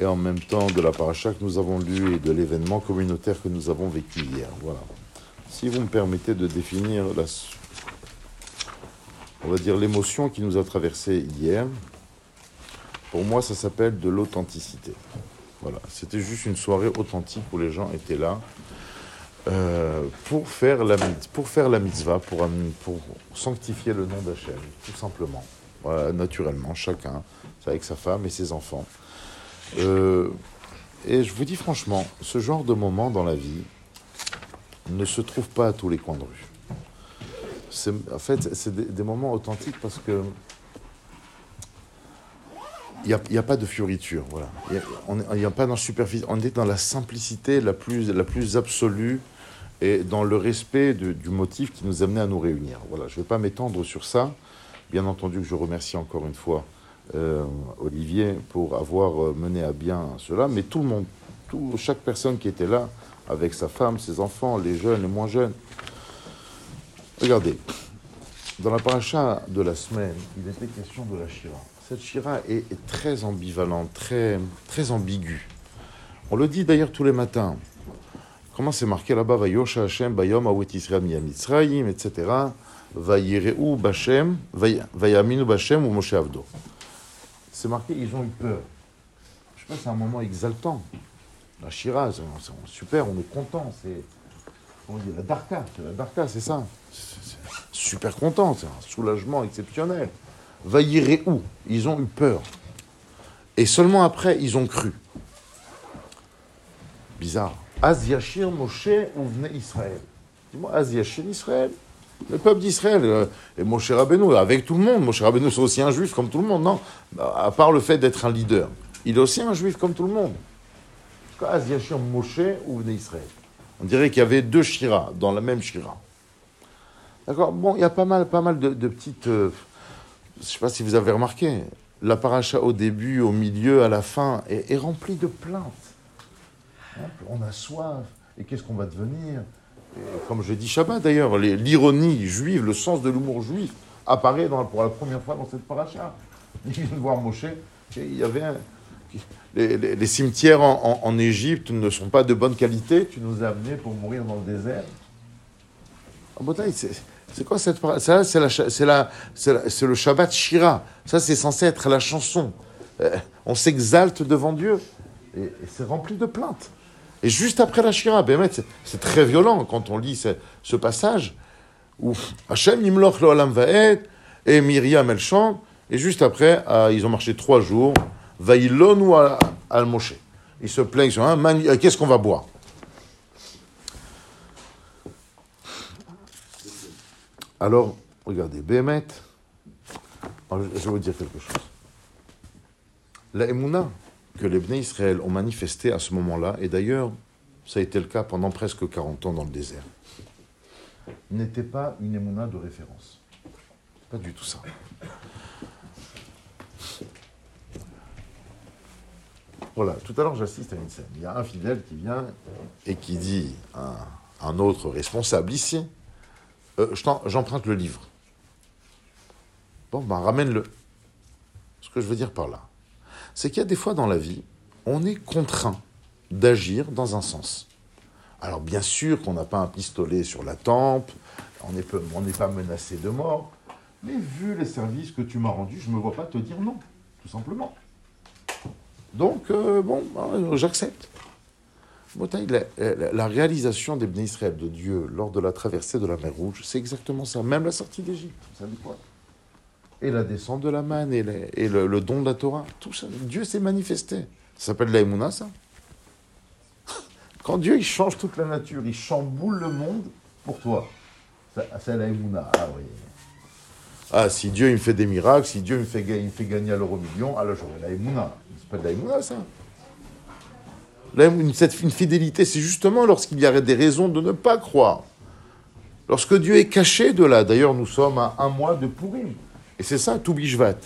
et en même temps de la paracha que nous avons lue et de l'événement communautaire que nous avons vécu hier. Voilà. Si vous me permettez de définir la, on va dire l'émotion qui nous a traversé hier, pour moi ça s'appelle de l'authenticité. Voilà, c'était juste une soirée authentique où les gens étaient là euh, pour, faire la, pour faire la mitzvah, pour, pour sanctifier le nom d'Hachem, tout simplement. Naturellement, chacun, avec sa femme et ses enfants. Euh, et je vous dis franchement, ce genre de moment dans la vie ne se trouve pas à tous les coins de rue. En fait, c'est des, moments authentiques parce que il n'y a, pas de fioriture. Voilà. Il y a- on est- il n'y a pas dans superficie. On est dans la simplicité la plus, absolue et dans le respect du motif qui nous amenait à nous réunir. Voilà. Je ne vais pas m'étendre sur ça. Bien entendu je remercie encore une fois euh, Olivier pour avoir euh, mené à bien cela, mais tout le monde, tout, chaque personne qui était là, avec sa femme, ses enfants, les jeunes, les moins jeunes. Regardez, dans la paracha de la semaine, il était question de la Shira. Cette Shira est, très ambivalente, très, très ambiguë. On le dit d'ailleurs tous les matins. Comment c'est marqué là-bas? Vayosha Hashem, Bayom, Awet Israël, Mitzrayim, etc. Vayireu Bashem, Vay- Vayaminu Bashem ou Moshe Avdo? C'est marqué, ils ont eu peur. Je sais pas, c'est un moment exaltant. La Shira, c'est super, on est content. C'est comment dire, la Darka, c'est la Darka, c'est ça. Super content, c'est un soulagement exceptionnel. Vaillirez où? Ils ont eu peur. Et seulement après, ils ont cru. Bizarre. Az Yashir Moshe Ouvne Israël? Dis-moi, Az Yashir Israël. Le peuple d'Israël, euh, et Moshe Rabbeinu, avec tout le monde. Moshe Rabbeinu, c'est aussi un juif comme tout le monde, non? Bah, À part le fait d'être un leader. Il est aussi un juif comme tout le monde. Moshe Ouvne Israël? On dirait qu'il y avait deux Shira dans la même Shira. D'accord? Bon, il y a pas mal, pas mal de, petites. euh, je ne sais pas si vous avez remarqué, la paracha au début, au milieu, à la fin, est, est remplie de plaintes. Hein, on a soif, et qu'est-ce qu'on va devenir? Comme je dis Shabbat d'ailleurs, l'ironie juive, le sens de l'humour juif apparaît pour la première fois dans cette paracha. Il vient de voir Moshe, il y avait un- les, cimetières en, Égypte ne sont pas de bonne qualité, tu nous as amenés pour mourir dans le désert. Ah, c'est quoi cette Ça, c'est le Shabbat Shira. Ça, c'est censé être la chanson. Euh, on s'exalte devant Dieu. Et c'est rempli de plaintes. Et juste après la Shira, c'est- très violent quand on lit ce, passage où Hachem Nimloch lo Olam Vaed et Myriam elle chante. Et juste après, ah, ils ont marché trois jours. Vaïlonu al Moshe. Ils se plaignent sur manu- euh, Qu'est-ce qu'on va boire? Alors, regardez, alors, je je vais vous dire quelque chose. La Emouna que les Bnei Israël ont manifesté à ce moment-là, et d'ailleurs, ça a été le cas pendant presque 40 ans dans le désert, n'était pas une Emouna de référence. Pas du tout ça. Voilà, tout à l'heure j'assiste à une scène. Il y a un fidèle qui vient et qui dit à un autre responsable ici, euh, j'emprunte le livre. Bon, ben ramène-le. Ce que je veux dire par là, c'est qu'il y a des fois dans la vie, on est contraint d'agir dans un sens. Alors bien sûr qu'on n'a pas un pistolet sur la tempe, on n'est pas menacé de mort, mais vu les services que tu m'as rendus, je ne me vois pas te dire non, tout simplement. Donc, euh, bon, ben, j'accepte. La- la réalisation des Bnei Israël de Dieu lors de la traversée de la mer Rouge, c'est exactement ça. Même la sortie d'Égypte, vous savez quoi? Et la descente de la manne et, le, don de la Torah, tout ça. Dieu s'est manifesté. Ça s'appelle la Emouna, ça Quand Dieu, il change toute la nature, il chamboule le monde pour toi. C'est la Emouna, ah oui. Ah, si Dieu il me fait des miracles, si Dieu il me fait, me gagner à l'euro million, alors j'aurai la Emouna. C'est pas de la Emouna, ça. Cette, une fidélité, c'est justement lorsqu'il y a des raisons de ne pas croire. Lorsque Dieu est caché de là. D'ailleurs, nous sommes à un mois de Purim. Et c'est ça, tout bishvat.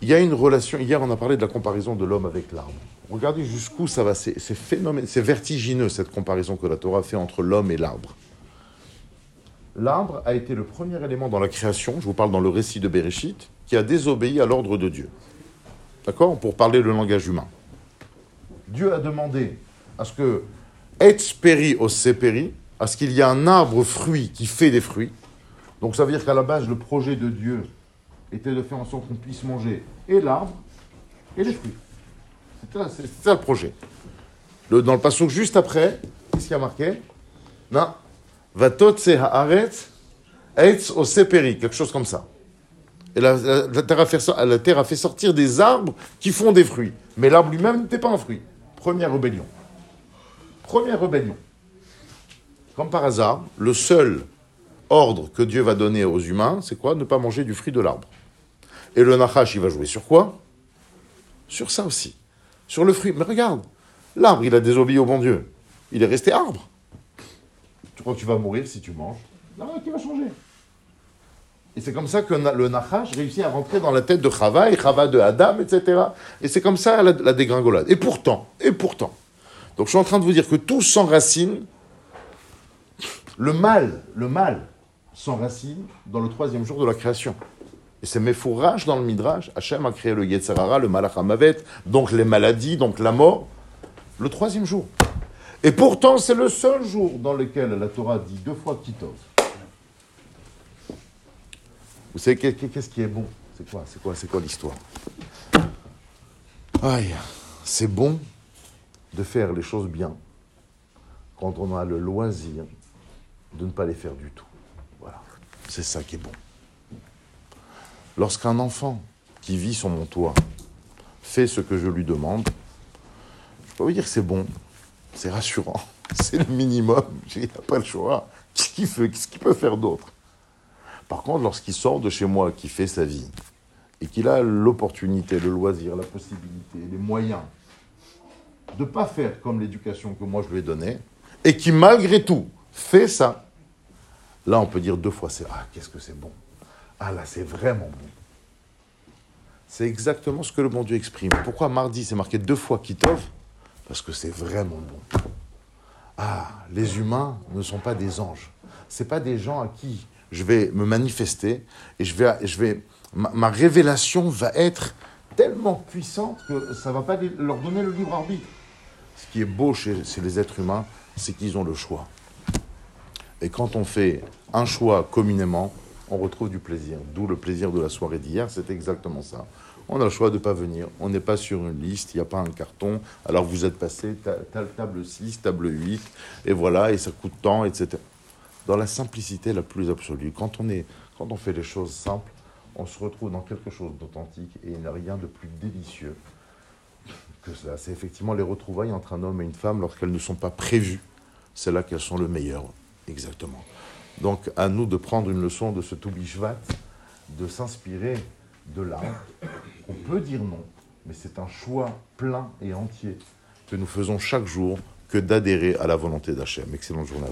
Il y a une relation. Hier, on a parlé de la comparaison de l'homme avec l'arbre. Regardez jusqu'où ça va. C'est phénoménal. C'est vertigineux, cette comparaison que la Torah fait entre l'homme et l'arbre. L'arbre a été le premier élément dans la création, je vous parle dans le récit de Bereshit, qui a désobéi à l'ordre de Dieu. D'accord? Pour parler le langage humain. Dieu a demandé à ce que, et peri au seperi, à ce qu'il y ait un arbre fruit qui fait des fruits. Donc ça veut dire qu'à la base, le projet de Dieu était de faire en sorte qu'on puisse manger et l'arbre et les fruits. C'est ça, le projet. dans le passage juste après, qu'est-ce qu'il y a marqué? Non. Seperi, quelque chose comme ça. Et la, terre a fait, la terre a fait sortir des arbres qui font des fruits. Mais l'arbre lui-même n'était pas un fruit. Première rébellion. Première rébellion. Comme par hasard, le seul ordre que Dieu va donner aux humains, c'est quoi? Ne pas manger du fruit de l'arbre. Et le Nachash, il va jouer sur quoi? Sur ça aussi. Sur le fruit. Mais regarde, l'arbre, il a désobéi au bon Dieu. Il est resté arbre. Tu crois que tu vas mourir si tu manges? Non, qui va changer? Et c'est comme ça que le Nachash réussit à rentrer dans la tête de Chava et Chava de Adam, etc. Et c'est comme ça la, la, dégringolade. Et pourtant, et pourtant. Donc je suis en train de vous dire que tout s'enracine. Le mal, le mal s'enracine dans le troisième jour de la création. Et c'est fourrages dans le Midrash. Hachem a créé le Yetzerara, le Malach donc les maladies, donc la mort, le troisième jour. Et pourtant, c'est le seul jour dans lequel la Torah dit deux fois Kitov. Vous savez, qu'est-ce qui est bon? C'est quoi? C'est quoi? C'est quoi l'histoire? Aïe, c'est bon de faire les choses bien quand on a le loisir de ne pas les faire du tout. Voilà, c'est ça qui est bon. Lorsqu'un enfant qui vit sur mon toit fait ce que je lui demande, je peux vous dire que c'est bon, c'est rassurant. C'est le minimum. Il n'y a pas le choix. Qu'est-ce qu'il peut faire d'autre? Par contre, lorsqu'il sort de chez moi, qui fait sa vie, et qu'il a l'opportunité, le loisir, la possibilité, les moyens de ne pas faire comme l'éducation que moi je lui ai donnée, et qui malgré tout fait ça, là on peut dire deux fois, c'est ah qu'est-ce que c'est bon. Ah là c'est vraiment bon. C'est exactement ce que le bon Dieu exprime. Pourquoi mardi c'est marqué deux fois Kitov? Parce que c'est vraiment bon. Ah, les humains ne sont pas des anges. Ce pas des gens à qui je vais me manifester et je vais, je vais, ma, révélation va être tellement puissante que ça ne va pas leur donner le libre arbitre. Ce qui est beau chez, chez les êtres humains, c'est qu'ils ont le choix. Et quand on fait un choix communément, on retrouve du plaisir. D'où le plaisir de la soirée d'hier, c'est exactement ça on a le choix de ne pas venir. On n'est pas sur une liste, il n'y a pas un carton. Alors vous êtes passé, table 6, table 8, et voilà, et ça coûte tant, etc. Dans la simplicité la plus absolue, quand on, est, quand on fait les choses simples, on se retrouve dans quelque chose d'authentique, et il n'y a rien de plus délicieux que cela. C'est effectivement les retrouvailles entre un homme et une femme lorsqu'elles ne sont pas prévues. C'est là qu'elles sont le meilleur, exactement. Donc à nous de prendre une leçon de ce Toubishvat, de s'inspirer de là, on peut dire non, mais c'est un choix plein et entier que nous faisons chaque jour que d'adhérer à la volonté d'Hachem. Excellente journée